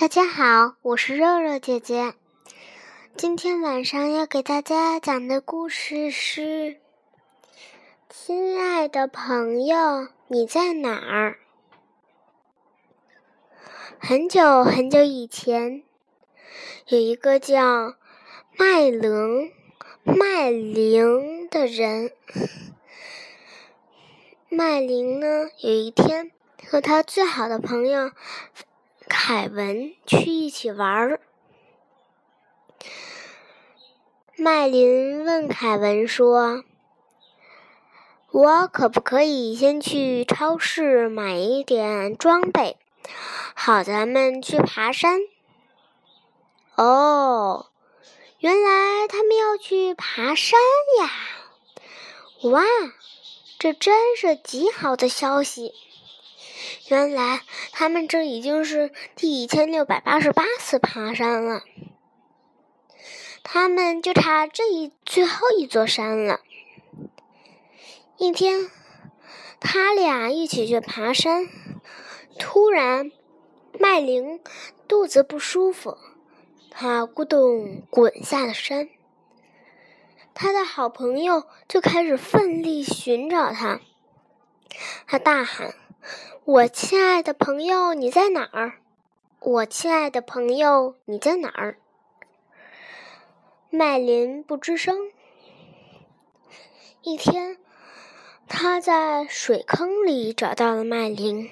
大家好，我是肉肉姐姐。今天晚上要给大家讲的故事是《亲爱的朋友，你在哪儿》。很久很久以前，有一个叫麦玲麦玲的人。麦玲呢，有一天和他最好的朋友。凯文去一起玩儿。麦林问凯文说：“我可不可以先去超市买一点装备，好咱们去爬山？”哦，原来他们要去爬山呀！哇，这真是极好的消息。原来他们这已经是第一千六百八十八次爬山了，他们就差这一最后一座山了。一天，他俩一起去爬山，突然麦玲肚子不舒服，他咕咚滚下了山。他的好朋友就开始奋力寻找他，他大喊。我亲爱的朋友，你在哪儿？我亲爱的朋友，你在哪儿？麦林不吱声。一天，他在水坑里找到了麦林。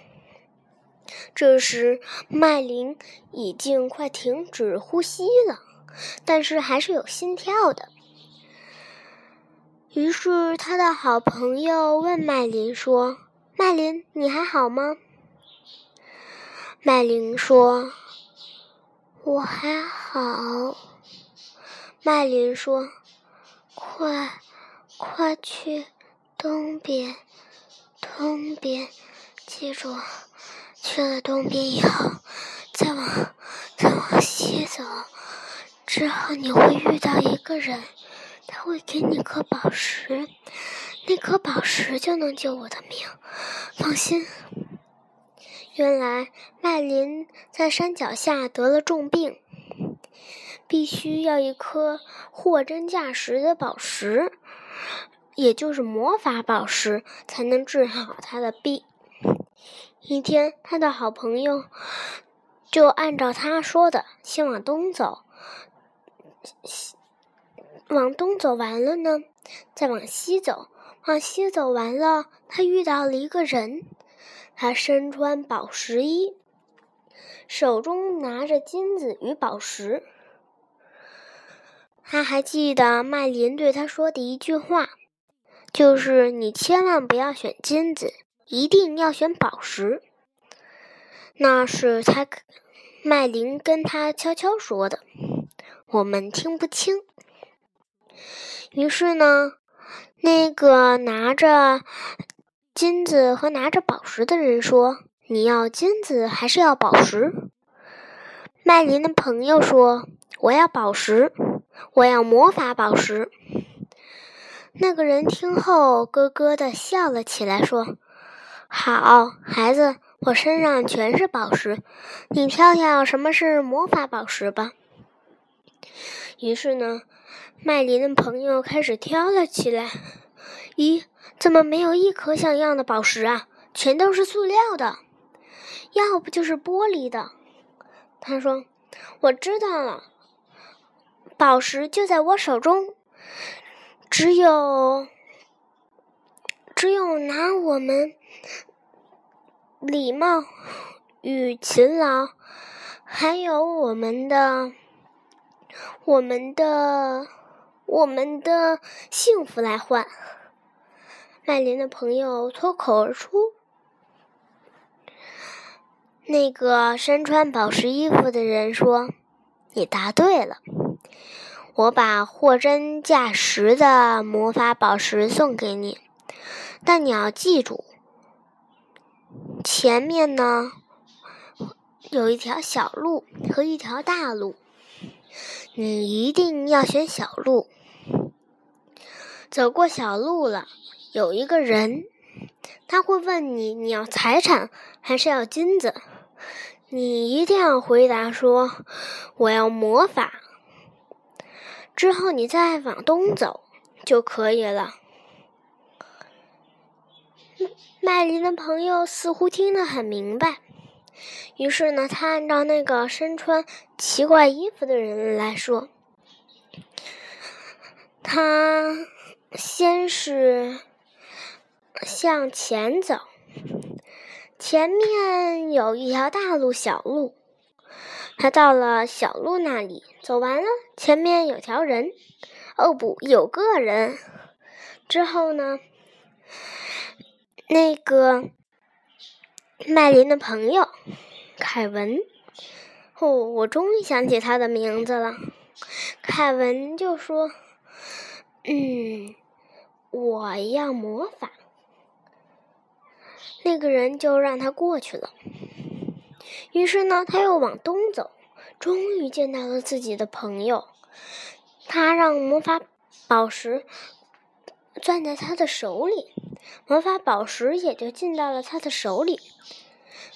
这时，麦林已经快停止呼吸了，但是还是有心跳的。于是，他的好朋友问麦林说。麦林，你还好吗？麦林说：“我还好。”麦林说：“快，快去东边，东边，记住，去了东边以后，再往再往西走，之后你会遇到一个人，他会给你颗宝石。”那颗宝石就能救我的命，放心。原来麦林在山脚下得了重病，必须要一颗货真价实的宝石，也就是魔法宝石，才能治好他的病。一天，他的好朋友就按照他说的，先往东走，往东走完了呢，再往西走。往西走完了，他遇到了一个人，他身穿宝石衣，手中拿着金子与宝石。他还记得麦林对他说的一句话，就是“你千万不要选金子，一定要选宝石。”那是他麦林跟他悄悄说的，我们听不清。于是呢。那个拿着金子和拿着宝石的人说：“你要金子还是要宝石？”麦林的朋友说：“我要宝石，我要魔法宝石。”那个人听后咯咯的笑了起来，说：“好孩子，我身上全是宝石，你挑挑什么是魔法宝石吧。”于是呢。麦林的朋友开始挑了起来。咦，怎么没有一颗像样的宝石啊？全都是塑料的，要不就是玻璃的。他说：“我知道了，宝石就在我手中，只有只有拿我们礼貌与勤劳，还有我们的我们的。”我们的幸福来换。麦琳的朋友脱口而出：“那个身穿宝石衣服的人说，你答对了。我把货真价实的魔法宝石送给你，但你要记住，前面呢有一条小路和一条大路，你一定要选小路。”走过小路了，有一个人，他会问你：你要财产还是要金子？你一定要回答说我要魔法。之后你再往东走就可以了。麦琳的朋友似乎听得很明白，于是呢，他按照那个身穿奇怪衣服的人来说，他先是向前走，前面有一条大路、小路，他到了小路那里，走完了，前面有条人，哦不，有个人，之后呢？那个麦琳的朋友凯文，哦，我终于想起他的名字了。凯文就说：“嗯，我要魔法。”那个人就让他过去了。于是呢，他又往东走，终于见到了自己的朋友。他让魔法宝石攥在他的手里。魔法宝石也就进到了他的手里。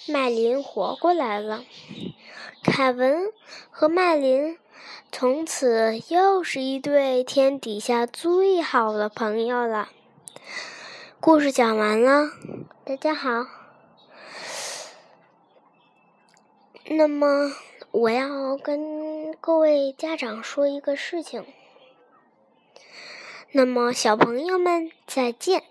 麦琳活过来了，凯文和麦琳从此又是一对天底下最好的朋友了。故事讲完了，大家好。那么我要跟各位家长说一个事情。那么小朋友们再见。